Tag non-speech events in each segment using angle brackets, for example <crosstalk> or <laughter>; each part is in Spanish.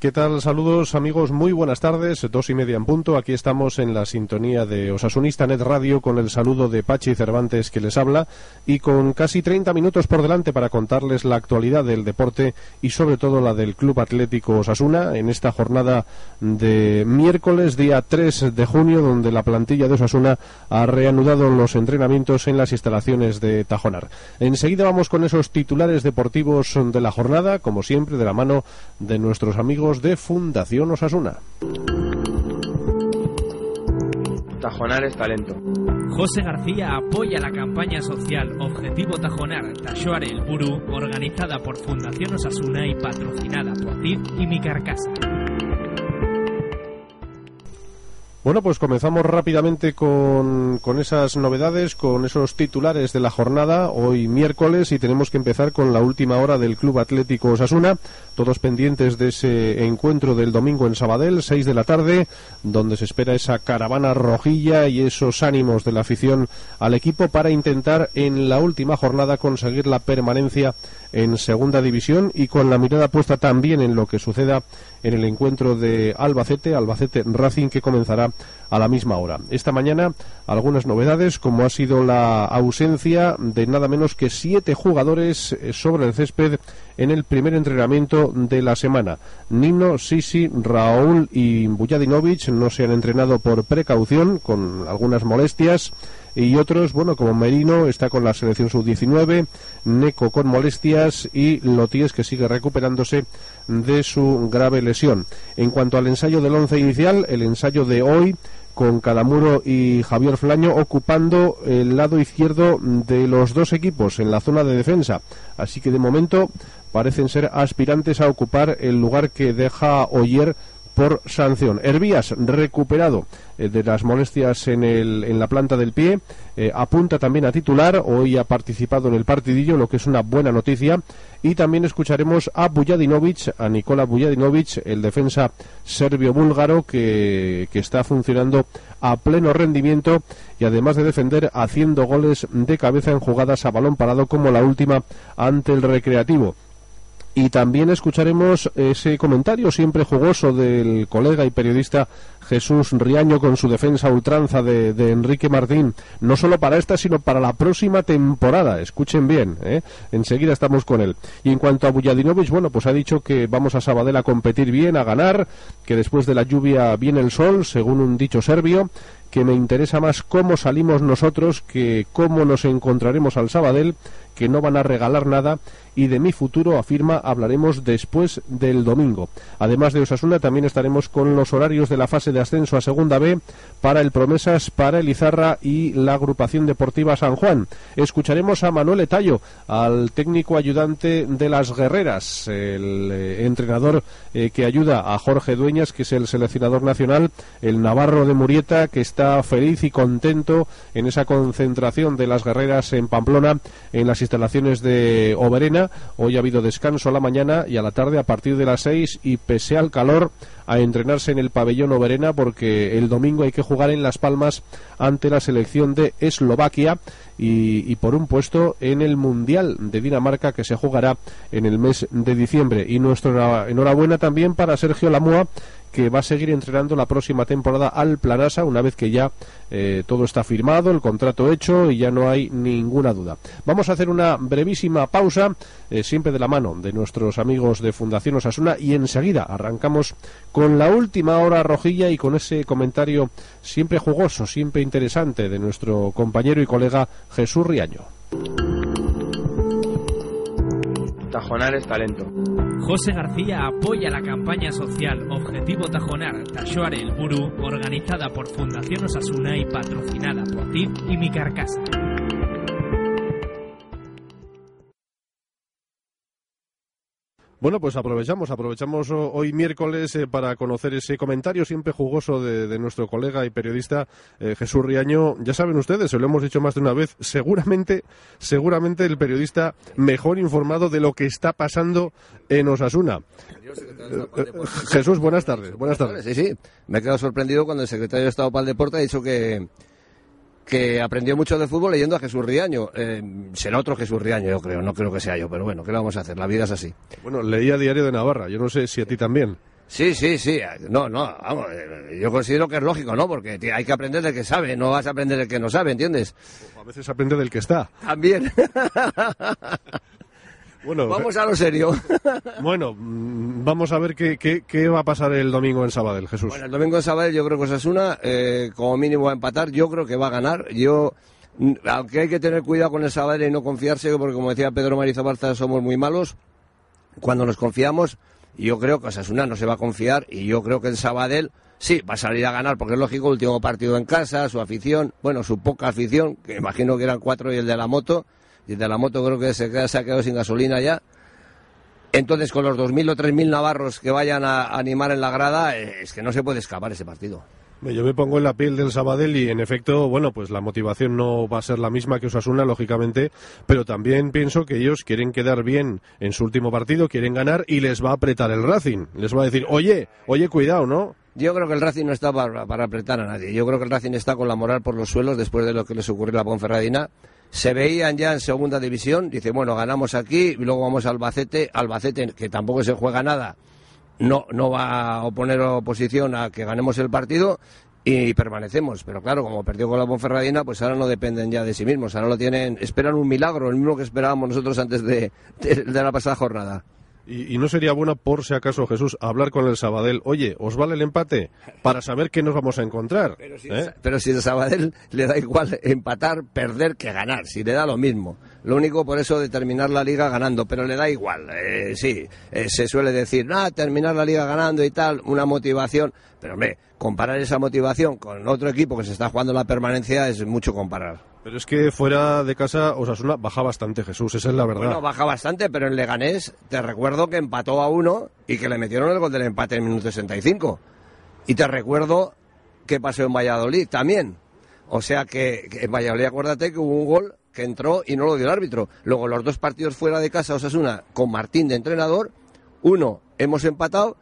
¿Qué tal? Saludos amigos, muy buenas tardes, dos y media en punto. Aquí estamos en la sintonía de Osasunista Net Radio con el saludo de Pachi Cervantes que les habla y con casi 30 minutos por delante para contarles la actualidad del deporte y sobre todo la del Club Atlético Osasuna en esta jornada de miércoles, día 3 de junio, donde la plantilla de Osasuna ha reanudado los entrenamientos en las instalaciones de Tajonar. Enseguida vamos con esos titulares deportivos de la jornada, como siempre, de la mano de nuestros amigos de Fundación Osasuna. Tajonar es talento. José García apoya la campaña social Objetivo Tajonar Tashoar el Buru, organizada por Fundación Osasuna y patrocinada por TIP y Mi Carcasa. Bueno, pues comenzamos rápidamente con, con, esas novedades, con esos titulares de la jornada, hoy miércoles, y tenemos que empezar con la última hora del Club Atlético Osasuna, todos pendientes de ese encuentro del domingo en Sabadell, 6 de la tarde, donde se espera esa caravana rojilla y esos ánimos de la afición al equipo para intentar en la última jornada conseguir la permanencia en segunda división y con la mirada puesta también en lo que suceda en el encuentro de Albacete, Albacete Racing que comenzará a la misma hora. Esta mañana algunas novedades como ha sido la ausencia de nada menos que siete jugadores eh, sobre el césped en el primer entrenamiento de la semana. Nino, Sisi, Raúl y Bujadinovic no se han entrenado por precaución con algunas molestias y otros, bueno, como Merino está con la selección sub-19, Neco con molestias y Loties que sigue recuperándose de su grave lesión. En cuanto al ensayo del once inicial, el ensayo de hoy con Calamuro y Javier Flaño ocupando el lado izquierdo de los dos equipos en la zona de defensa. Así que de momento parecen ser aspirantes a ocupar el lugar que deja Oyer por sanción. Hervías, recuperado eh, de las molestias en, el, en la planta del pie, eh, apunta también a titular, hoy ha participado en el partidillo, lo que es una buena noticia, y también escucharemos a Bujadinovic, a Nikola Bujadinovic, el defensa serbio-búlgaro que, que está funcionando a pleno rendimiento y además de defender haciendo goles de cabeza en jugadas a balón parado como la última ante el Recreativo. Y también escucharemos ese comentario siempre jugoso del colega y periodista Jesús Riaño con su defensa ultranza de, Enrique Martín, no solo para esta, sino para la próxima temporada. Escuchen bien, ¿eh? enseguida estamos con él. Y en cuanto a Bujadinovic, bueno, pues ha dicho que vamos a Sabadell a competir bien, a ganar, que después de la lluvia viene el sol, según un dicho serbio, que me interesa más cómo salimos nosotros que cómo nos encontraremos al Sabadell, que no van a regalar nada y de mi futuro, afirma, hablaremos después del domingo. Además de Osasuna, también estaremos con los horarios de la fase de ascenso a Segunda B para el Promesas, para el Izarra y la agrupación deportiva San Juan. Escucharemos a Manuel Etallo, al técnico ayudante de las Guerreras, el eh, entrenador eh, que ayuda a Jorge Dueñas, que es el seleccionador nacional, el Navarro de Murieta, que está feliz y contento en esa concentración de las Guerreras en Pamplona, en las instalaciones de Oberena. Hoy ha habido descanso a la mañana y a la tarde a partir de las seis y pese al calor a entrenarse en el pabellón Oberena porque el domingo hay que jugar en Las Palmas ante la selección de Eslovaquia y, y, por un puesto en el Mundial de Dinamarca que se jugará en el mes de diciembre. Y nuestra enhorabuena también para Sergio Lamoa que va a seguir entrenando la próxima temporada al Planasa una vez que ya eh, todo está firmado, el contrato hecho y ya no hay ninguna duda. Vamos a hacer una brevísima pausa, eh, siempre de la mano de nuestros amigos de Fundación Osasuna y enseguida arrancamos con la última hora rojilla y con ese comentario siempre jugoso, siempre interesante de nuestro compañero y colega Jesús Riaño. Tajonar es talento. José García apoya la campaña social Objetivo Tajonar Tashoar el Buru, organizada por Fundación Osasuna y patrocinada por TIP y Mi Carcasa. Bueno, pues aprovechamos, aprovechamos hoy miércoles eh, para conocer ese comentario siempre jugoso de, nuestro colega y periodista eh, Jesús Riaño. Ya saben ustedes, se lo hemos dicho más de una vez, seguramente, seguramente el periodista mejor informado de lo que está pasando en Osasuna. Eh, Jesús, buenas tardes. Buenas tardes. Sí, sí. Me he quedado sorprendido cuando el secretario de Estado para el Deporte ha dicho que que aprendió mucho de fútbol leyendo a Jesús Riaño. Eh, será otro Jesús Riaño, yo creo, no creo que sea yo, pero bueno, ¿qué le vamos a hacer? La vida es así. Bueno, leía Diario de Navarra, yo no sé si a ti también. Sí, sí, sí. No, no, vamos, eh, yo considero que es lógico, ¿no? Porque hay que aprender del que sabe, no vas a aprender del que no sabe, ¿entiendes? A veces aprende del que está. También. <laughs> Bueno, Vamos a lo serio. <laughs> bueno, mm, vamos a ver qué, qué, qué va a pasar el domingo en Sabadell, Jesús. Bueno, el domingo en Sabadell yo creo que Osasuna, eh, como mínimo va a empatar, yo creo que va a ganar. Yo, mm, aunque hay que tener cuidado con el Sabadell y no confiarse, porque como decía Pedro Marizo Barza, somos muy malos. Cuando nos confiamos, yo creo que Osasuna no se va a confiar y yo creo que el Sabadell sí va a salir a ganar, porque es lógico, último partido en casa, su afición, bueno, su poca afición, que imagino que eran cuatro y el de la moto, y de la moto creo que se ha quedado sin gasolina ya. Entonces, con los 2.000 o 3.000 navarros que vayan a animar en la grada, eh, es que no se puede escapar ese partido. Yo me pongo en la piel del Sabadell y en efecto, bueno, pues la motivación no va a ser la misma que Osasuna, lógicamente, pero también pienso que ellos quieren quedar bien en su último partido, quieren ganar y les va a apretar el Racing. Les va a decir, oye, oye, cuidado, ¿no? Yo creo que el Racing no está para, para apretar a nadie. Yo creo que el Racing está con la moral por los suelos después de lo que les ocurrió a la Ponferradina. Se veían ya en segunda división, dice, bueno, ganamos aquí y luego vamos a Albacete. Albacete, que tampoco se juega nada, no, no va a oponer oposición a que ganemos el partido y permanecemos. Pero claro, como perdió con la Ponferradina, pues ahora no dependen ya de sí mismos. Ahora lo tienen, esperan un milagro, el mismo que esperábamos nosotros antes de- de la pasada jornada. Y, y no sería bueno, por si acaso, Jesús, hablar con el Sabadell, oye, ¿os vale el empate? Para saber qué nos vamos a encontrar. ¿eh? Pero si el Sabadell le da igual empatar, perder que ganar, si le da lo mismo. Lo único por eso de terminar la liga ganando, pero le da igual. Eh, sí, eh, se suele decir, ah, terminar la liga ganando y tal, una motivación. Pero hombre, comparar esa motivación con otro equipo que se está jugando la permanencia es mucho comparar. Pero es que fuera de casa Osasuna baja bastante, Jesús, esa es la verdad. Bueno, baja bastante, pero en Leganés te recuerdo que empató a uno y que le metieron el gol del empate en el minuto 65. Y te recuerdo que pasó en Valladolid también. O sea que, que en Valladolid acuérdate que hubo un gol que entró y no lo dio el árbitro. Luego los dos partidos fuera de casa Osasuna con Martín de entrenador, uno hemos empatado,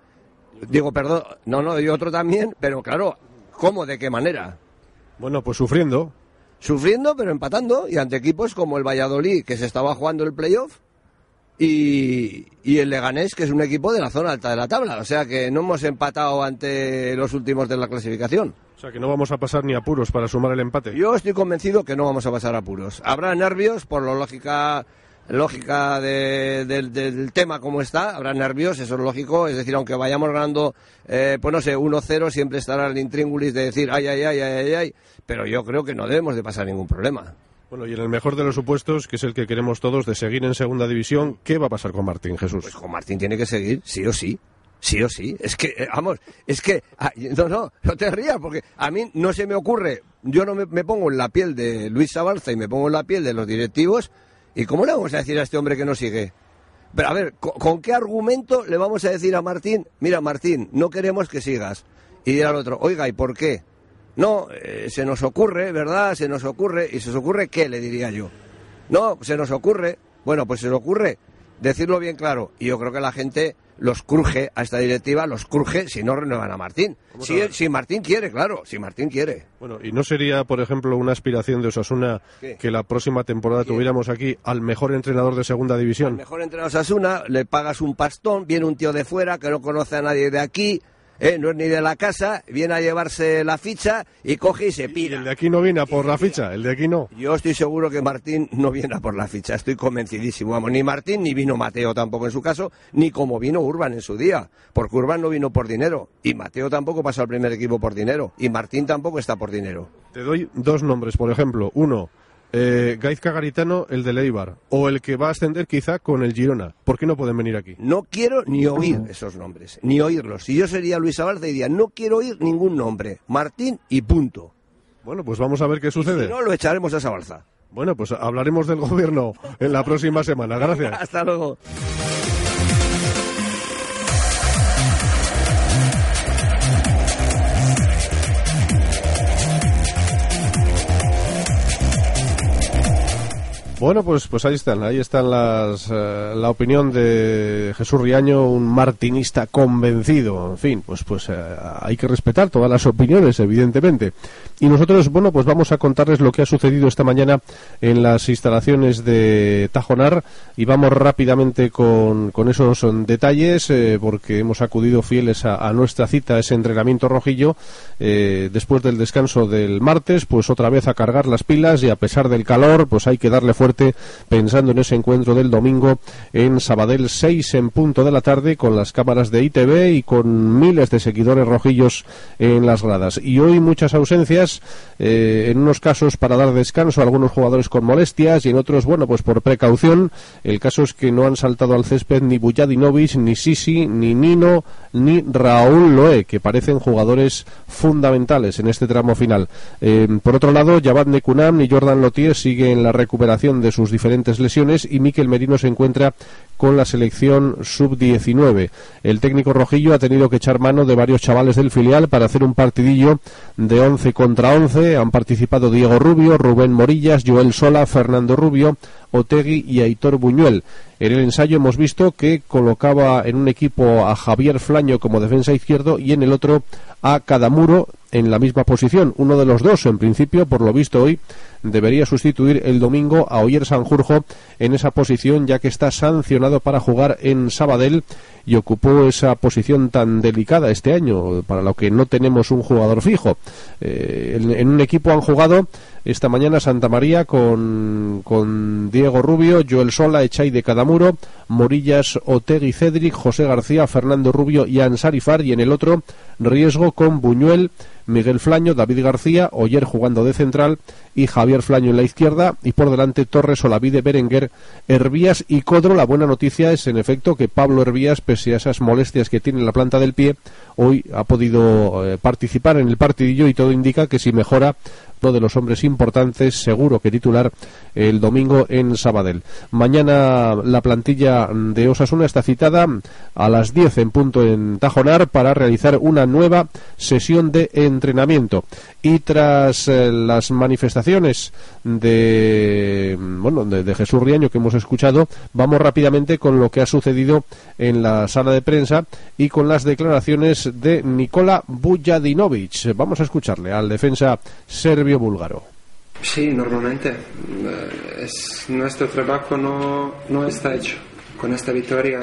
digo perdón, no, no, y otro también, pero claro, ¿cómo? ¿De qué manera? Bueno, pues sufriendo. Sufriendo pero empatando y ante equipos como el Valladolid que se estaba jugando el playoff y, y el Leganés que es un equipo de la zona alta de la tabla. O sea que no hemos empatado ante los últimos de la clasificación. O sea, que no vamos a pasar ni apuros para sumar el empate. yo estoy convencido que no vamos a pasar apuros. Habrá nervios por la lógica lógica de- del- del tema como está, habrá nervios, eso es lógico, es decir, aunque vayamos ganando, eh, pues no sé, 1-0, siempre estará el intríngulis de decir, ay, ay, ay, ay, ay, ay, pero yo creo que no debemos de pasar ningún problema. Bueno, y en el mejor de los supuestos, que es el que queremos todos, de seguir en segunda división, ¿qué va a pasar con Martín Jesús? Pues con Martín tiene que seguir, sí o sí. Sí o sí. Es que, eh, vamos, es que. ah, no, no, no te rías, porque a mí no se me ocurre. Yo no me, me pongo en la piel de Luis Sabalza y me pongo en la piel de los directivos. ¿Y cómo le vamos a decir a este hombre que no sigue? Pero a ver, ¿con, qué argumento le vamos a decir a Martín, mira Martín, no queremos que sigas? Y dirá al otro, oiga, ¿y por qué? No, eh, se nos ocurre, ¿verdad? Se nos ocurre. ¿Y se os ocurre qué? Le diría yo. No, se nos ocurre. Bueno, pues se nos ocurre decirlo bien claro. Y yo creo que la gente los cruje a esta directiva, los cruje si no renuevan a Martín. Si, si Martín quiere, claro, si Martín quiere. Bueno, ¿y no sería, por ejemplo, una aspiración de Osasuna ¿Qué? que la próxima temporada tuviéramos aquí al mejor entrenador de segunda división? Mejor entre los Asuna, le pagas un pastón, viene un tío de fuera que no conoce a nadie de aquí, eh, no es ni de la casa, viene a llevarse la ficha y coge y se Y pira. el de aquí no viene a por la ficha, el de aquí no. Yo estoy seguro que Martín no viene a por la ficha, estoy convencidísimo. Vamos, ni Martín ni vino Mateo tampoco en su caso, ni como vino Urban en su día, porque Urban no vino por dinero, y Mateo tampoco pasó al primer equipo por dinero, y Martín tampoco está por dinero. Te doy dos nombres, por ejemplo. Uno, eh, Gaizka Garitano, el de Leibar, o el que va a ascender quizá con el Girona. ¿Por qué no pueden venir aquí? No quiero ni oír esos nombres, ni oírlos. Si yo sería Luis Abarza diría, no quiero oír ningún nombre, Martín y punto. Bueno, pues vamos a ver qué Si sucede. no, lo echaremos a Sabalza. Bueno, pues hablaremos del gobierno en la próxima semana. Gracias. <laughs> Hasta luego. Bueno, pues, pues ahí están, ahí están las, eh, la opinión de Jesús Riaño, un martinista convencido. En fin, pues, pues eh, hay que respetar todas las opiniones, evidentemente. Y nosotros, bueno, pues vamos a contarles lo que ha sucedido esta mañana en las instalaciones de Tajonar y vamos rápidamente con, con esos detalles eh, porque hemos acudido fieles a, nuestra cita, ese entrenamiento rojillo, después del descanso del martes, pues otra vez a cargar las pilas y a pesar del calor, pues hay que darle fuerza pensando en ese encuentro del domingo en Sabadell 6 en punto de la tarde con las cámaras de ITV y con miles de seguidores rojillos en las gradas. Y hoy muchas ausencias, eh, en unos casos para dar descanso a algunos jugadores con molestias y en otros, bueno, pues por precaución. El caso es que no han saltado al césped ni Bujadinovic, ni Sisi, ni Nino, ni Raúl Loé, que parecen jugadores fundamentales en este tramo final. Eh, por otro lado, Javad Nekunam y Jordan Lotier siguen la recuperación de sus diferentes lesiones y Miquel Merino se encuentra con la selección sub-19. El técnico rojillo ha tenido que echar mano de varios chavales del filial para hacer un partidillo de 11 contra 11. Han participado Diego Rubio, Rubén Morillas, Joel Sola, Fernando Rubio, Otegui y Aitor Buñuel. En el ensayo hemos visto que colocaba en un equipo a Javier Flaño como defensa izquierdo y en el otro a Cadamuro en la misma posición. Uno de los dos, en principio, por lo visto hoy, debería sustituir el domingo a Oyer Sanjurjo en esa posición, ya que está sancionado para jugar en Sabadell y ocupó esa posición tan delicada este año, para lo que no tenemos un jugador fijo. Eh, en, un equipo han jugado esta mañana Santa María con, con Diego Rubio, Joel Sola, Echay de Cadamuro, Morillas, Otegui Cedric, José García, Fernando Rubio y Ansarifar, y en el otro Riesgo con Buñuel, Miguel Flaño, David García, Oyer jugando de central y Javier Flaño en la izquierda y por delante Torres, Olavide, Berenguer, Hervías y Codro. La buena noticia es en efecto que Pablo Hervías, pese a esas molestias que tiene en la planta del pie, hoy ha podido eh, participar en el partidillo y todo indica que si mejora uno de los hombres importantes, seguro que titular el domingo en Sabadell. Mañana la plantilla de Osasuna está citada a las 10 en punto en Tajonar para realizar una nueva sesión de entrenamiento. Y tras eh, las manifestaciones de, bueno, de, Jesús Riaño que hemos escuchado, vamos rápidamente con lo que ha sucedido en la sala de prensa y con las declaraciones de Nikola Bujadinovic. Vamos a escucharle al defensa serbio-búlgaro. Sí, normalmente. Eh, es, nuestro trabajo no, no está hecho. Con esta victoria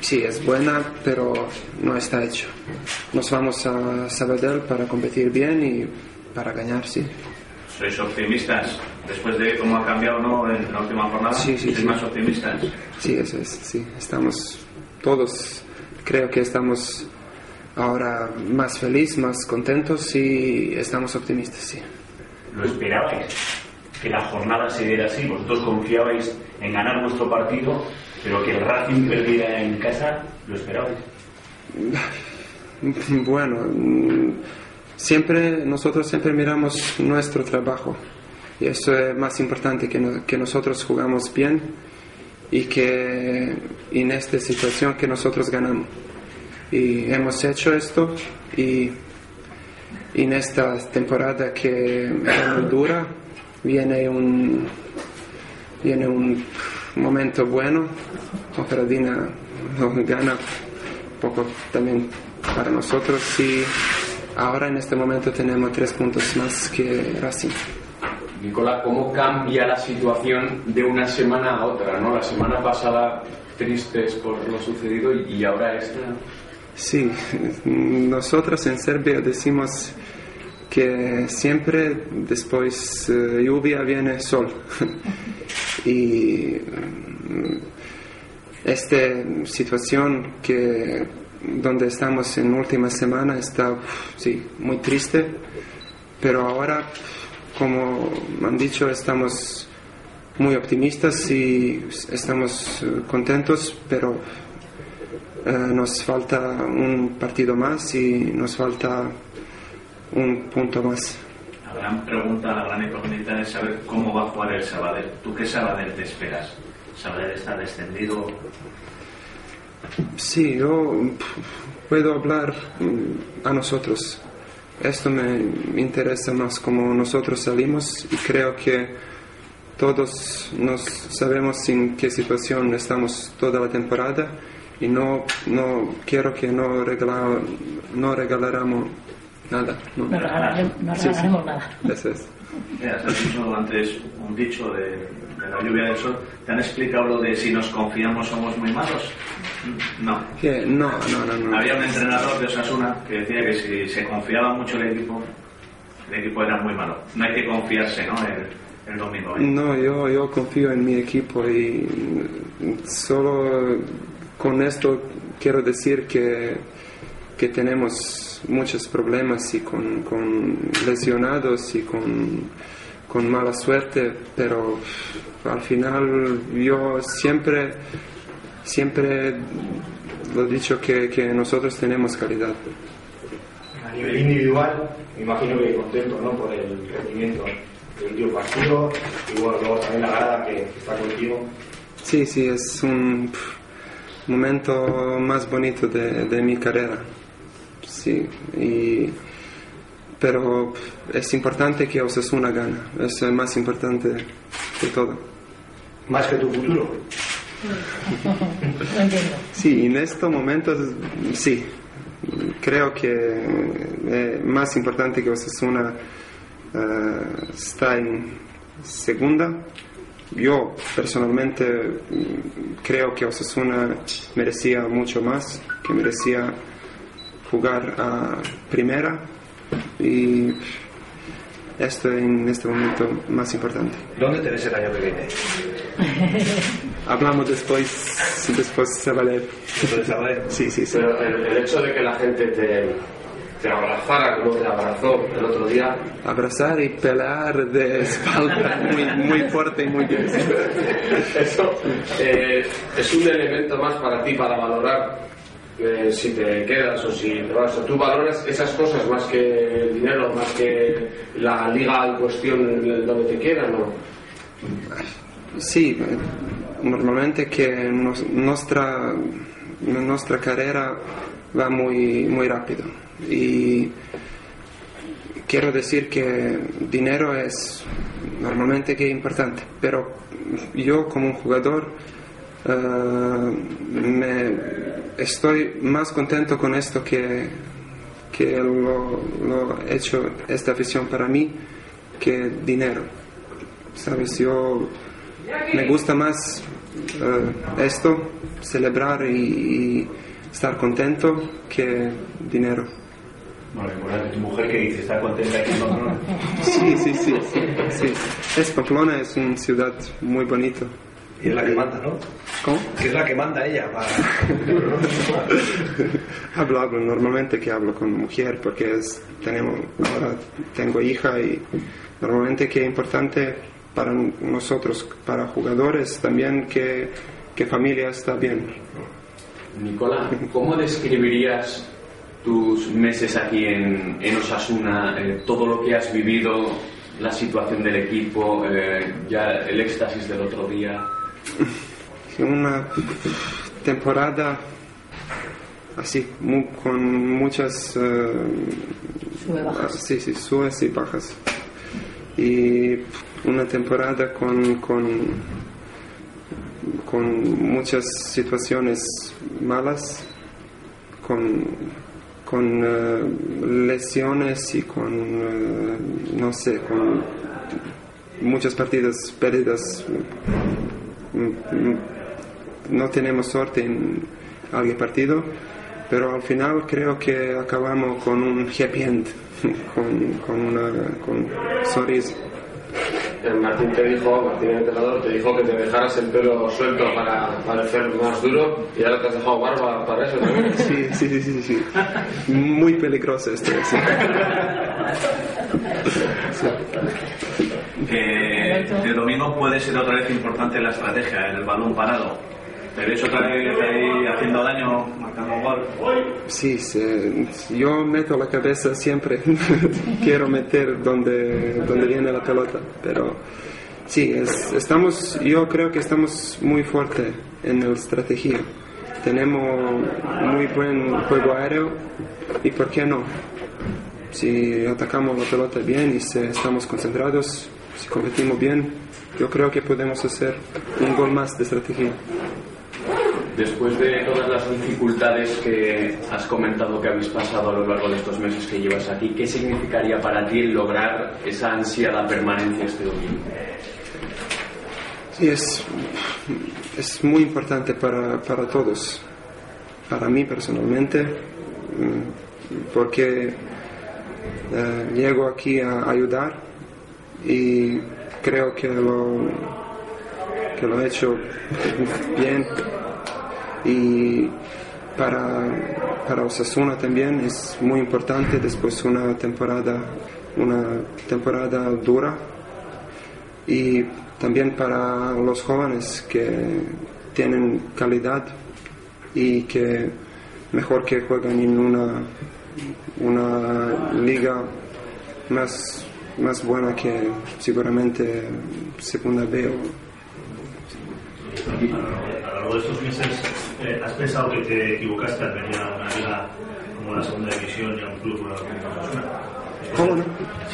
sí es buena, pero no está hecho. Nos vamos a Sabadell para competir bien y para ganar, sí. ¿Sois optimistas después de cómo ha cambiado ¿no? en la última jornada? Sí, sí. ¿Sois más optimistas? Sí, eso es, sí. Estamos todos, creo que estamos ahora más felices, más contentos y estamos optimistas, sí. ¿Lo esperabais? Que la jornada se diera así. Vosotros confiabais en ganar vuestro partido, pero que el Racing perdiera en casa, ¿lo esperabais? <laughs> Bueno, siempre nosotros siempre miramos nuestro trabajo y eso es más importante que, que nosotros jugamos bien y que en esta situación que nosotros ganamos. Y hemos hecho esto y en esta temporada que es muy dura viene un, viene un momento bueno. Operadina nos gana un poco también para nosotros y ahora en este momento tenemos tres puntos más que Racing. Nicolás, ¿cómo cambia la situación de una semana a otra? ¿no? La semana pasada tristes por lo sucedido y ahora esta. Sí, nosotros en Serbia decimos que siempre después de eh, lluvia viene sol. <laughs> y mm, esta situación que donde estamos en última semana está sí, muy triste, pero ahora, como han dicho, estamos muy optimistas y estamos eh, contentos, pero eh, nos falta un partido más y nos falta un punto más. La gran pregunta, la gran incógnita es saber cómo va a jugar el Sabadell. ¿Tú qué Sabadell te esperas? ¿Sabadell está descendido? Sí, yo puedo hablar mm, a nosotros. Esto me interesa más como nosotros salimos y creo que todos nos sabemos en qué situación estamos toda la temporada y no, no quiero que no, regala, no regalaremos nada. No, No regalaremos, no Sí, sí. nada. Eso es. Mira, has dicho antes un dicho de, de la lluvia del sol. ¿Te han explicado lo de si nos confiamos somos muy malos? No. Que no, no, no, no. Había un entrenador de Osasuna que decía que si se confiaba mucho el equipo, el equipo era muy malo. No hay que confiarse, ¿no? El, el domingo. ¿eh? No, yo, yo confío en mi equipo y solo con esto quiero decir que, que tenemos muchos problemas y con, con lesionados y con, con mala suerte, pero al final yo siempre, siempre lo he dicho que, que nosotros tenemos calidad. A nivel individual, me imagino que contento ¿no? por el rendimiento del último partido y bueno, luego también la grada que está contigo. Sí, sí, es un momento más bonito de, de mi carrera. Sí, y, pero es importante que Osasuna gane, es el más importante de todo. Más que tu futuro. No <laughs> entiendo. Sí, en estos momentos sí, creo que es más importante que Osasuna eh, está en segunda. Yo personalmente mm, creo que Osasuna merecía mucho más, que merecía jugar a primera y esto en este momento más importante. ¿Dónde te ves el año que viene? <laughs> Hablamos después, después se va a leer. A ver, Sí, sí, sí. Pero el, el hecho de que la gente te, te abrazara como te abrazó el otro día, abrazar y pelear de espalda muy, muy fuerte y muy bien. eso eh, es un elemento más para ti para valorar eh, si te quedas o si te vas. O tú valoras esas cosas más que el dinero, más que la liga en cuestión donde te quedan, ¿no? Sí, normalmente que nos- nuestra, nuestra carrera va muy, muy rápido y quiero decir que dinero es normalmente que importante, pero yo como un jugador eh, me estoy más contento con esto que, que lo, he hecho esta afición para mí que dinero. Sabes, yo me gusta más eh, esto, celebrar y estar contento que dinero. Bueno, importante, tu mujer que dice, está contenta aquí en Pamplona. <laughs> Sí, sí, sí, sí, sí. Es Pamplona, es una ciudad muy bonita. Y es la que manda, ¿no? ¿Cómo? Que es la que manda ella para <laughs> hablo, hablo, normalmente que hablo con mujer porque es, tenemos, ahora tengo hija y normalmente que es importante para nosotros, para jugadores también que, que familia está bien. Nicola, ¿cómo describirías tus meses aquí en, en Osasuna, eh, todo lo que has vivido, la situación del equipo, eh, ya el éxtasis del otro día? <laughs> Una temporada así, mu- con muchas... eh, Sube, bajas. ah, Sí, sí, subes y bajas. Y una temporada con, con, con muchas situaciones malas, con, con eh, lesiones y con, eh, no sé, con muchas partidas perdidas. Mm, mm, No tenemos suerte en algún partido, pero al final creo que acabamos con un happy end, <laughs> con, con una con sonrisa. Eh, Martín te dijo, Martín el entrenador, te dijo que te dejaras el pelo suelto para parecer más duro y ahora te has dejado barba para eso también. <laughs> Sí, sí, sí, sí, sí. Muy peligroso esto. sí. <laughs> El domingo puede ser otra vez importante la estrategia, el balón parado. ¿Te ves otra vez ahí haciendo daño, marcando gol? Sí, sí, yo meto la cabeza siempre. <laughs> Quiero meter donde, donde viene la pelota, pero sí, es- estamos, yo creo que estamos muy fuertes en la estrategia. Tenemos muy buen juego aéreo y ¿por qué no? Si atacamos la pelota bien y si estamos concentrados, si competimos bien, yo creo que podemos hacer un gol más de estrategia. Después de todas las dificultades que has comentado que habéis pasado a lo largo de estos meses que llevas aquí, ¿qué significaría para ti lograr esa ansiada permanencia este domingo? Sí, es, es muy importante para, para todos. Para mí personalmente, porque eh, llego aquí a ayudar y creo que lo, que lo he hecho bien y para, para Osasuna también es muy importante después una temporada una temporada dura. Y también para los jóvenes que tienen calidad y que mejor que juegan en una, una liga más, más buena que seguramente segunda B o a lo largo de estos meses, eh, ¿has pensado que te equivocaste al venir a una liga como la segunda división y a un club como la ¿Cómo no?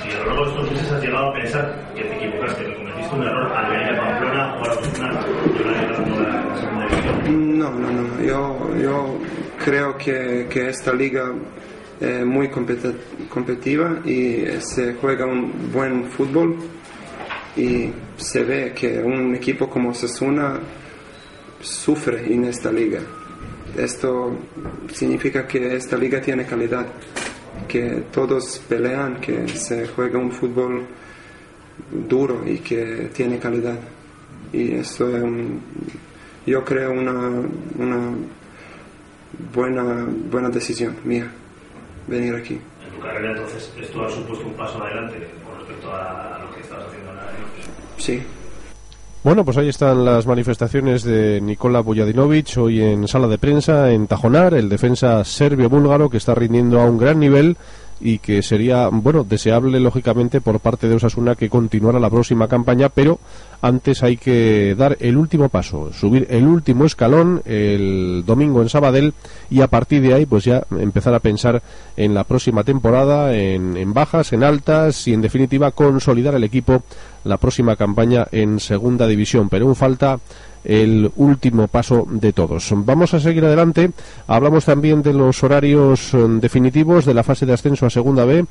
Si a lo largo de estos meses has llegado a pensar que te equivocaste, que cometiste un error al venir a Pamplona o a Osasuna y una liga como la segunda división. No, no, no. Yo, yo creo que, que esta liga es muy competi- competitiva y se juega un buen fútbol y se ve que un equipo como Sasuna sufre en esta liga. Esto significa que esta liga tiene calidad, que todos pelean, que se juega un fútbol duro y que tiene calidad. Y eso es yo creo una, una buena, buena decisión mía, venir aquí. En tu carrera, entonces, esto ha supuesto un paso adelante con respecto a lo que estabas haciendo en la Sí. Bueno, pues ahí están las manifestaciones de Nikola Bujadinovic hoy en sala de prensa en Tajonar, el defensa serbio-búlgaro que está rindiendo a un gran nivel y que sería, bueno, deseable lógicamente por parte de Osasuna que continuara la próxima campaña, pero antes hay que dar el último paso, subir el último escalón el domingo en Sabadell y a partir de ahí pues ya empezar a pensar en la próxima temporada, en, en bajas, en altas y en definitiva consolidar el equipo la próxima campaña en segunda división, pero aún falta el último paso de todos. Vamos a seguir adelante. Hablamos también de los horarios eh, definitivos de la fase de ascenso a segunda B.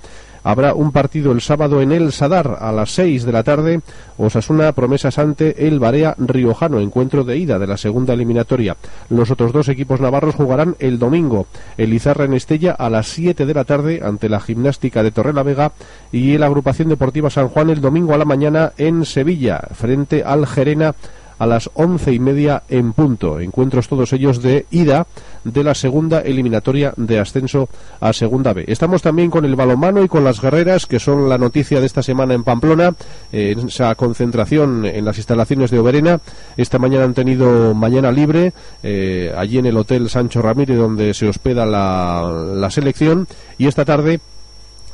Habrá un partido el sábado en el Sadar a las 6 de la tarde. Osasuna promesas ante el Barea Riojano, encuentro de ida de la segunda eliminatoria. Los otros dos equipos navarros jugarán el domingo. El Izarra en Estella a las 7 de la tarde ante la gimnástica de Torrelavega y la agrupación deportiva San Juan el domingo a la mañana en Sevilla frente al Gerena a las once y media en punto. Encuentros todos ellos de ida de la segunda eliminatoria de ascenso a segunda B. Estamos también con el balomano y con las guerreras, que son la noticia de esta semana en Pamplona, en esa concentración en las instalaciones de Oberena. Esta mañana han tenido mañana libre, eh, allí en el Hotel Sancho Ramírez, donde se hospeda la selección, y esta tarde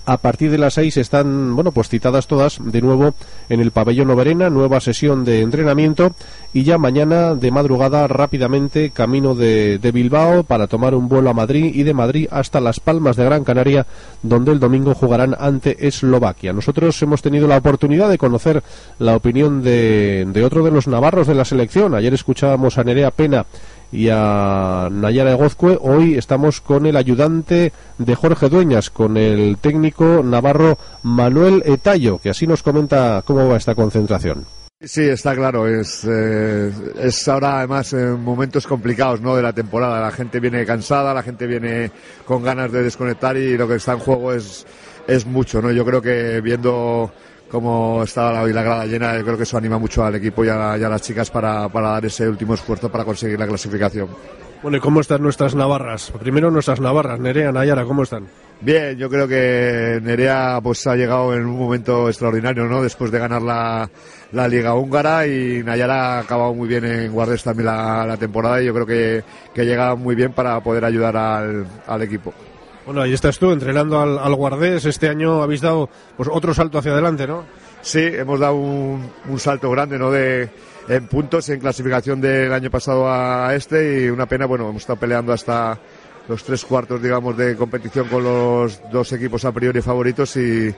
a partir de las seis están, bueno, pues citadas todas de nuevo en el pabellón Oberena, nueva sesión de entrenamiento y ya mañana de madrugada rápidamente camino de, de Bilbao para tomar un vuelo a Madrid y de Madrid hasta Las Palmas de Gran Canaria, donde el domingo jugarán ante Eslovaquia. Nosotros hemos tenido la oportunidad de conocer la opinión de, de otro de los navarros de la selección. Ayer escuchábamos a Nerea Pena y a Nayara Egozcue. Hoy estamos con el ayudante de Jorge Dueñas, con el técnico navarro Manuel Etayo, que así nos comenta cómo va esta concentración. Sí, está claro. Es, eh, es ahora además en momentos complicados ¿no? de la temporada. La gente viene cansada, la gente viene con ganas de desconectar y lo que está en juego es, es mucho. ¿no? Yo creo que viendo cómo está la, la grada llena, yo creo que eso anima mucho al equipo y a, la- y a las chicas para, para dar ese último esfuerzo para conseguir la clasificación. Bueno, ¿y cómo están nuestras navarras? Primero nuestras navarras, Nerea, Nayara, ¿cómo están? Bien, yo creo que Nerea pues ha llegado en un momento extraordinario, ¿no? Después de ganar la, la Liga Húngara y Nayara ha acabado muy bien en Guardes también la, la temporada y yo creo que, que llega muy bien para poder ayudar al, al equipo. Bueno, ahí estás tú entrenando al, al Guardés. Este año habéis dado pues otro salto hacia adelante, ¿no? Sí, hemos dado un, un salto grande, ¿no? De, en puntos, en clasificación del año pasado a este y una pena, bueno, hemos estado peleando hasta los tres cuartos, digamos, de competición con los dos equipos a priori favoritos y,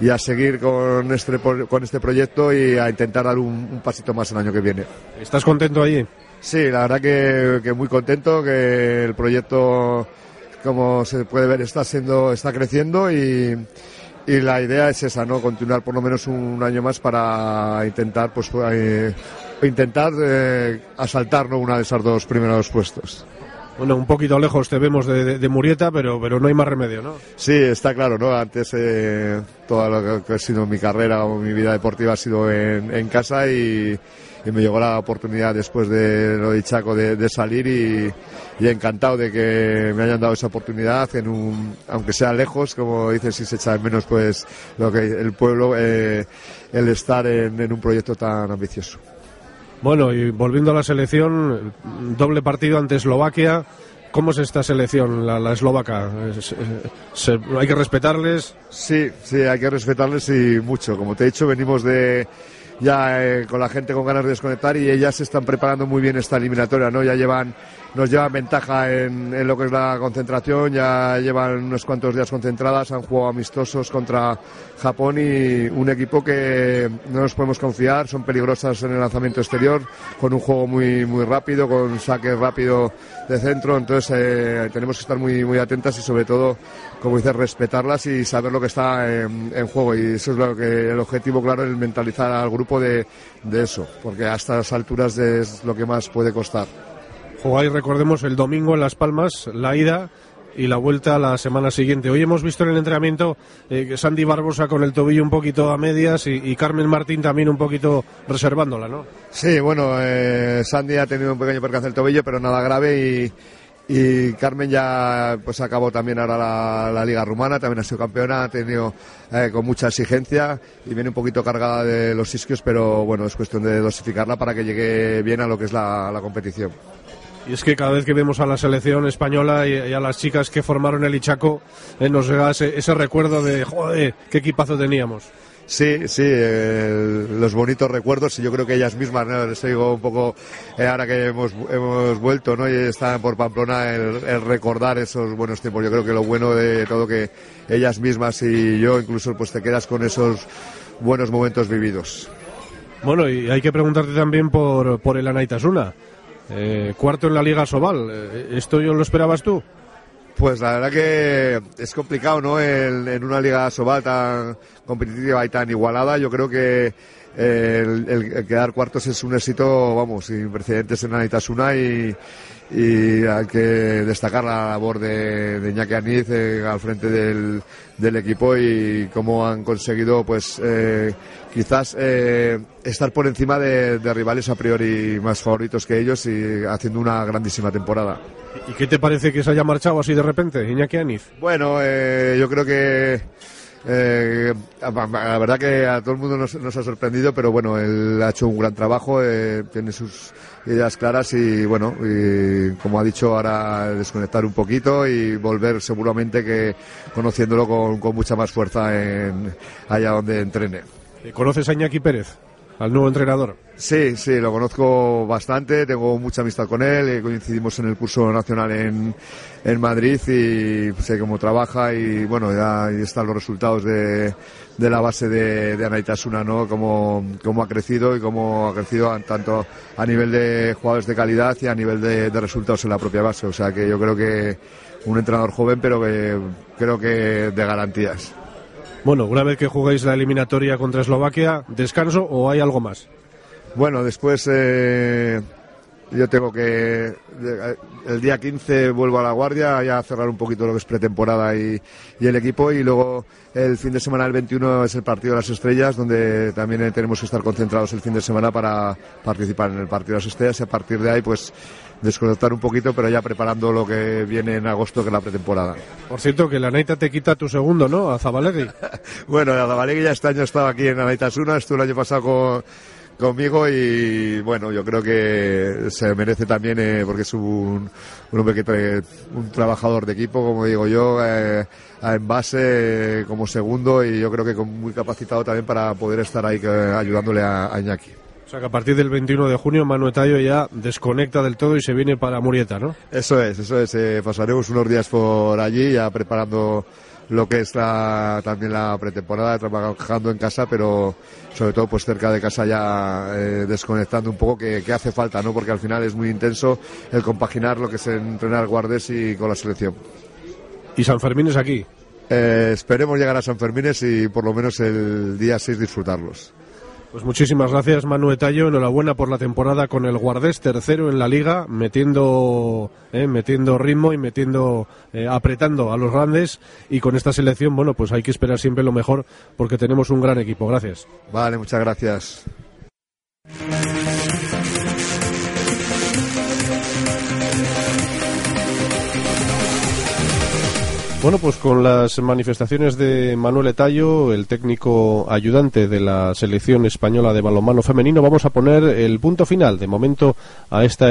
y a seguir con este, con este proyecto y a intentar dar un, un pasito más el año que viene. ¿Estás contento allí? Sí, la verdad que, que muy contento, que el proyecto, como se puede ver, está siendo, está creciendo y, y la idea es esa, ¿no? Continuar por lo menos un año más para intentar, pues, eh, intentar eh, una de esos dos primeros puestos. Bueno, un poquito lejos te vemos de, de, de, Murieta, pero, pero no hay más remedio, ¿no? Sí, está claro, ¿no? Antes eh, todo lo que ha sido mi carrera o mi vida deportiva ha sido en, en casa y, y, me llegó la oportunidad después de lo de Chaco de, de salir y, y, encantado de que me hayan dado esa oportunidad, en un, aunque sea lejos, como dices, si se echa de menos pues lo que el pueblo, eh, el estar en, en un proyecto tan ambicioso. Bueno, y volviendo a la selección, doble partido ante Eslovaquia. ¿Cómo es esta selección, la, la eslovaca? ¿Se, se, ¿Hay que respetarles? Sí, sí, hay que respetarles y mucho. Como te he dicho, venimos de ya eh, con la gente con ganas de desconectar y ellas se están preparando muy bien esta eliminatoria, ¿no? Ya llevan nos llevan ventaja en, en, lo que es la concentración, ya llevan unos cuantos días concentradas, han jugado amistosos contra Japón y un equipo que no nos podemos confiar, son peligrosas en el lanzamiento exterior, con un juego muy, muy rápido, con saque rápido de centro, entonces eh, tenemos que estar muy, muy atentas y sobre todo, como dices, respetarlas y saber lo que está en, en juego y eso es lo que el objetivo claro, el mentalizar al grupo de, de eso, porque a estas alturas es lo que más puede costar. Jugáis, recordemos, el domingo en Las Palmas, la ida y la vuelta la semana siguiente. Hoy hemos visto en el entrenamiento eh, que Sandy Barbosa con el tobillo un poquito a medias y, y, Carmen Martín también un poquito reservándola, ¿no? Sí, bueno, eh, Sandy ha tenido un pequeño percance del tobillo, pero nada grave y, y Carmen ya pues acabó también ahora la, liga rumana, también ha sido campeona, ha tenido eh, con mucha exigencia y viene un poquito cargada de los isquios, pero bueno, es cuestión de dosificarla para que llegue bien a lo que es la, competición. Y es que cada vez que vemos a la selección española y, y a las chicas que formaron el Ichaco, eh, nos llega ese, ese, recuerdo de, joder, qué equipazo teníamos. Sí, sí, los bonitos recuerdos y yo creo que ellas mismas, ¿no? les digo un poco, eh, ahora que hemos, hemos vuelto ¿no? y están por Pamplona, el, el, recordar esos buenos tiempos. Yo creo que lo bueno de todo que ellas mismas y yo incluso pues te quedas con esos buenos momentos vividos. Bueno, y hay que preguntarte también por, por el Anaitasuna. Eh, cuarto en la Liga Sobal. Eh, ¿Esto yo lo esperabas tú? Pues la verdad que es complicado, ¿no? En, una Liga Sobal tan competitiva y tan igualada, yo creo que el, quedar cuartos es un éxito, vamos, sin precedentes en Anitasuna y, y hay que destacar la labor de, de Iñaki eh, al frente del, equipo y cómo han conseguido, pues, eh, quizás eh, estar por encima de, rivales a priori más favoritos que ellos y haciendo una grandísima temporada. ¿Y qué te parece que se haya marchado así de repente, Iñaki Aniz? Bueno, eh, yo creo que eh, la verdad que a todo el mundo nos, nos, ha sorprendido, pero bueno, él ha hecho un gran trabajo, eh, tiene sus ideas claras y bueno, y como ha dicho ahora desconectar un poquito y volver seguramente que conociéndolo con, con mucha más fuerza en, allá donde entrene. ¿Conoces a Iñaki Pérez? Al nuevo entrenador? Sí, sí, lo conozco bastante, tengo mucha amistad con él, eh, coincidimos en el curso nacional en, en Madrid y sé cómo trabaja y bueno, ya ahí están los resultados de, de la base de, de Anaitasuna, ¿no? Cómo, cómo ha crecido y cómo ha crecido tanto a nivel de jugadores de calidad y a nivel de, de resultados en la propia base. O sea que yo creo que un entrenador joven, pero que creo que de garantías. Bueno, una vez que jugáis la eliminatoria contra Eslovaquia, ¿descanso o hay algo más? Bueno, después eh, yo tengo que. El día 15 vuelvo a la guardia, ya a cerrar un poquito lo que es pretemporada y, y, el equipo. Y luego el fin de semana, el 21, es el partido de las estrellas, donde también tenemos que estar concentrados el fin de semana para participar en el partido de las estrellas. Y a partir de ahí, pues desconectar un poquito, pero ya preparando lo que viene en agosto, que es la pretemporada. Por cierto, que la Naita te quita tu segundo, ¿no? A Zabalegui. <laughs> bueno, a Zabalegui ya este año estaba aquí en la Naita Suna, estuvo el año pasado con, conmigo y bueno, yo creo que se merece también eh, porque es un, un, hombre que trae un trabajador de equipo, como digo yo, eh, en base eh, como segundo y yo creo que muy capacitado también para poder estar ahí ayudándole a, a Iñaki. O sea que a partir del 21 de junio Manu Tallo ya desconecta del todo y se viene para Murieta, ¿no? Eso es, eso es. eh, pasaremos unos días por allí ya preparando lo que es la- también la pretemporada, trabajando en casa, pero sobre todo pues cerca de casa ya eh, desconectando un poco que, que hace falta, ¿no? Porque al final es muy intenso el compaginar lo que es entrenar guardes y con la selección. Y San Fermín es aquí. Eh, esperemos llegar a San Fermines y por lo menos el día 6 disfrutarlos. Pues muchísimas gracias Manu Tallo, enhorabuena por la temporada con el Guardés, tercero en la liga, metiendo, eh, metiendo ritmo y metiendo, eh, apretando a los grandes y con esta selección, bueno, pues hay que esperar siempre lo mejor porque tenemos un gran equipo. Gracias. Vale, muchas gracias. Bueno, pues con las manifestaciones de Manuel Etallo, el técnico ayudante de la selección española de balonmano femenino, vamos a poner el punto final de momento a esta